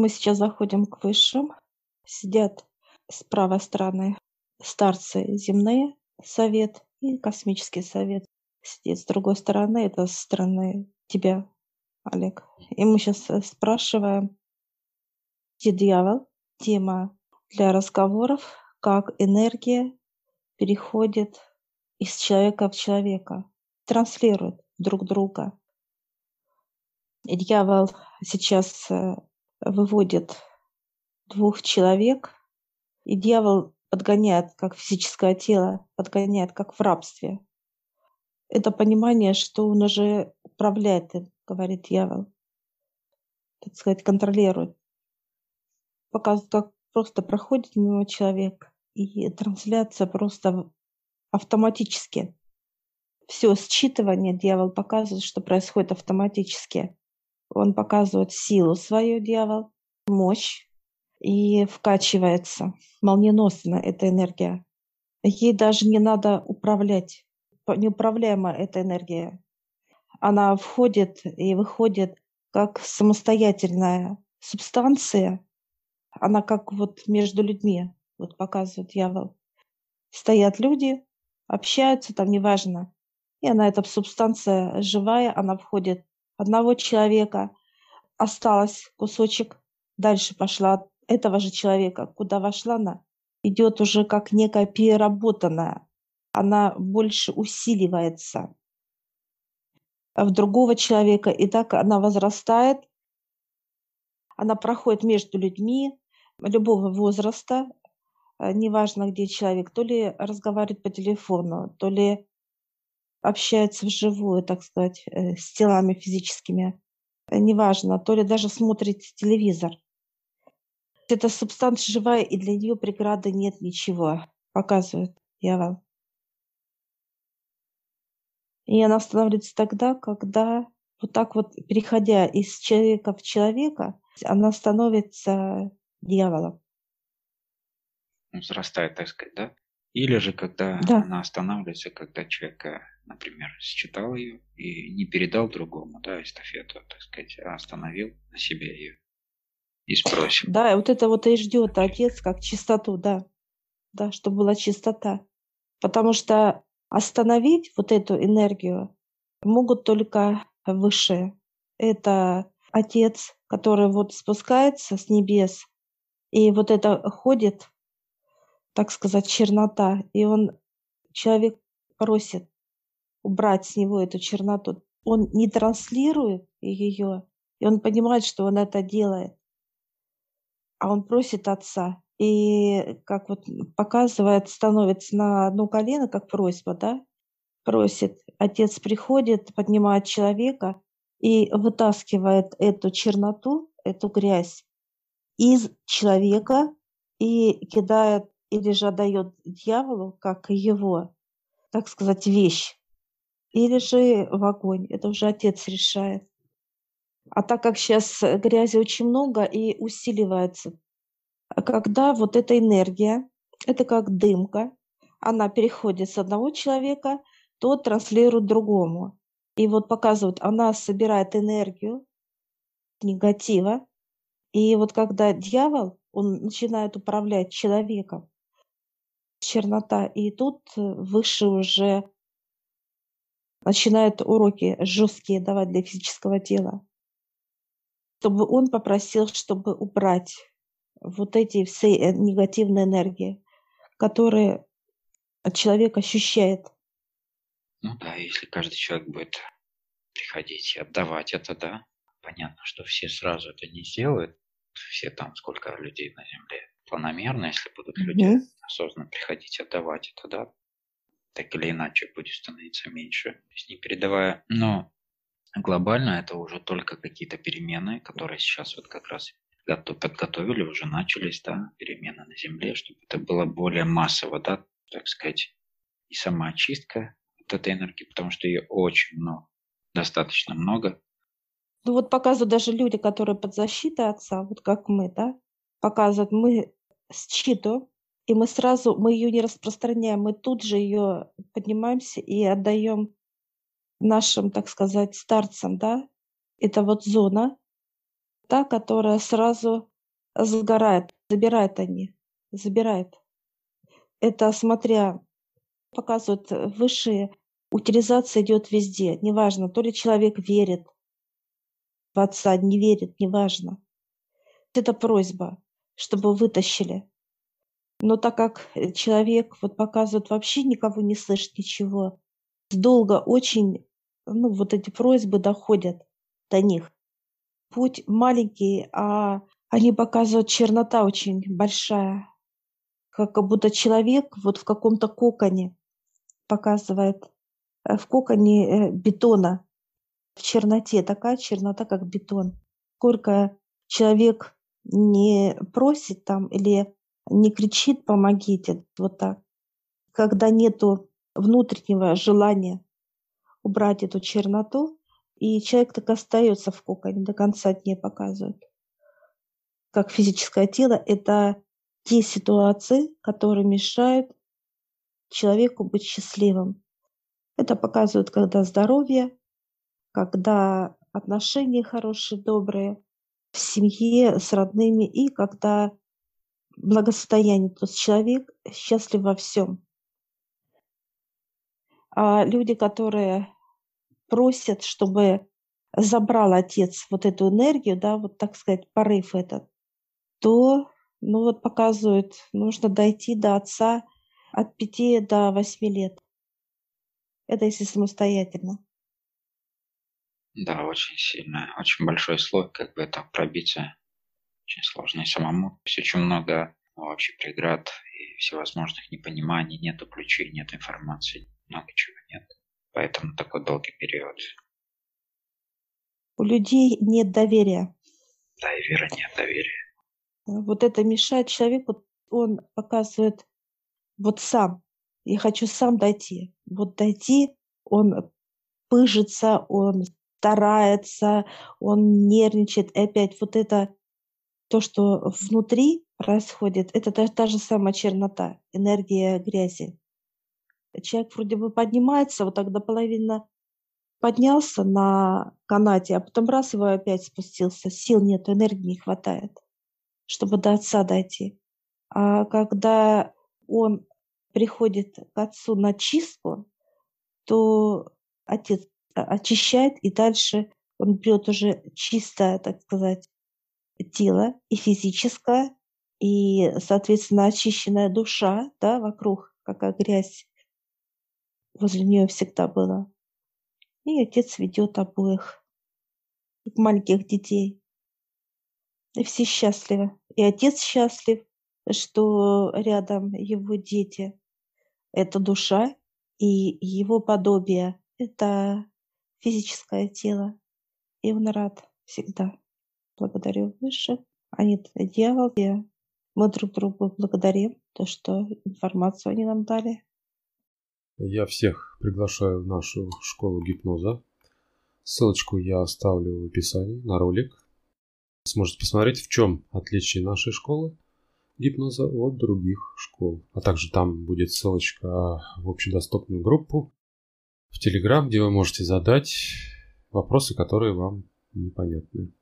Мы сейчас заходим к высшим. Сидят с правой стороны старцы земные, совет и космический совет. Сидит с другой стороны, это со стороны тебя, Олег. И мы сейчас э, спрашиваем, где дьявол? Тема для разговоров, как энергия переходит из человека в человека, транслирует друг друга. И дьявол сейчас э, выводит двух человек, и дьявол подгоняет, как физическое тело, подгоняет, как в рабстве. Это понимание, что он уже управляет им, говорит дьявол. Так сказать, контролирует. Показывает, как просто проходит мимо человека, и трансляция просто автоматически. Все считывание дьявол показывает, что происходит автоматически. Он показывает силу свою, дьявол, мощь, и вкачивается молниеносно эта энергия. Ей даже не надо управлять. Неуправляема эта энергия. Она входит и выходит как самостоятельная субстанция. Она как вот между людьми, вот показывает дьявол. Стоят люди, общаются, там неважно. И она, эта субстанция живая, она входит одного человека, осталось кусочек, дальше пошла этого же человека, куда вошла она, идет уже как некая переработанная. Она больше усиливается в другого человека, и так она возрастает, она проходит между людьми любого возраста, э, неважно, где человек, то ли разговаривает по телефону, то ли общается вживую, так сказать, э, с телами физическими, э, неважно, то ли даже смотрит телевизор. Эта субстанция живая, и для нее преграды нет ничего, показывает дьявол. И она становится тогда, когда вот так вот, переходя из человека в человека, она становится дьяволом. Взрастает, так сказать, да? Или же когда да. она останавливается, когда человек, э, например, считал ее и не передал другому, да, эстафету, так сказать, а остановил на себе ее и спросим. Да, вот это вот и ждет отец как чистоту, да. Да, чтобы была чистота. Потому что остановить вот эту энергию могут только высшие. Это отец, который вот спускается с небес, и вот это ходит, так сказать, чернота, и он, человек просит убрать с него эту черноту. Он не транслирует ее, и он понимает, что он это делает а он просит отца. И как вот показывает, становится на одно колено, как просьба, да, просит. Отец приходит, поднимает человека и вытаскивает эту черноту, эту грязь из человека и кидает или же отдает дьяволу, как его, так сказать, вещь, или же в огонь. Это уже отец решает. А так как сейчас грязи очень много и усиливается, когда вот эта энергия, это как дымка, она переходит с одного человека, то транслирует другому. И вот показывают, она собирает энергию негатива. И вот когда дьявол, он начинает управлять человеком, чернота, и тут выше уже начинает уроки жесткие давать для физического тела чтобы он попросил, чтобы убрать вот эти все э, негативные энергии, которые человек ощущает. Ну да, если каждый человек будет приходить и отдавать это, да, понятно, что все сразу это не сделают, все там, сколько людей на Земле, планомерно, если будут mm-hmm. люди осознанно приходить отдавать это, да, так или иначе будет становиться меньше, то есть не передавая. Но Глобально это уже только какие-то перемены, которые сейчас вот как раз подготовили, уже начались, да, перемены на Земле, чтобы это было более массово, да, так сказать, и сама очистка от этой энергии, потому что ее очень много, достаточно много. Ну вот показывают даже люди, которые под защитой отца, вот как мы, да, показывают, мы считываем, и мы сразу, мы ее не распространяем, мы тут же ее поднимаемся и отдаем нашим, так сказать, старцам, да, это вот зона, та, которая сразу сгорает, забирают они, забирают. Это смотря, показывают высшие, утилизация идет везде, неважно, то ли человек верит в отца, не верит, неважно. Это просьба, чтобы вытащили. Но так как человек вот показывает вообще никого не слышит ничего, долго очень, ну, вот эти просьбы доходят до них. Путь маленький, а они показывают чернота очень большая. Как будто человек вот в каком-то коконе показывает, э, в коконе э, бетона, в черноте, такая чернота, как бетон. Сколько человек не просит там или не кричит «помогите», вот так. Когда нету внутреннего желания убрать эту черноту, и человек так остается в коконе, до конца дней показывают. Как физическое тело – это те ситуации, которые мешают человеку быть счастливым. Это показывают, когда здоровье, когда отношения хорошие, добрые, в семье, с родными, и когда благосостояние, то есть человек счастлив во всем. А люди, которые просят, чтобы забрал отец вот эту энергию, да, вот так сказать, порыв этот, то, ну вот показывают, нужно дойти до отца от пяти до восьми лет. Это если самостоятельно. Да, очень сильно, очень большой слой, как бы это пробиться очень сложно и самому. Есть очень много ну, вообще преград и всевозможных непониманий, нету ключей, нет информации, много чего нет. Поэтому такой долгий период. У людей нет доверия. Да, и вера нет доверия. Вот это мешает человеку, он показывает вот сам. Я хочу сам дойти. Вот дойти, он пыжится, он старается, он нервничает. И опять вот это, то, что внутри происходит, это та, та же самая чернота, энергия грязи. Человек вроде бы поднимается, вот тогда половина поднялся на канате, а потом раз его опять спустился. Сил нет, энергии не хватает, чтобы до отца дойти. А когда он приходит к отцу на чистку, то отец очищает, и дальше он берет уже чистое, так сказать, тело и физическое, и, соответственно, очищенная душа да, вокруг, какая грязь возле нее всегда была. И отец ведет обоих, маленьких детей. И все счастливы. И отец счастлив, что рядом его дети. Это душа и его подобие. Это физическое тело. И он рад всегда. Благодарю Выше. Они дьявол, и мы друг другу благодарим, то, что информацию они нам дали. Я всех приглашаю в нашу школу гипноза. Ссылочку я оставлю в описании на ролик. Сможете посмотреть, в чем отличие нашей школы гипноза от других школ. А также там будет ссылочка в общедоступную группу в Телеграм, где вы можете задать вопросы, которые вам непонятны.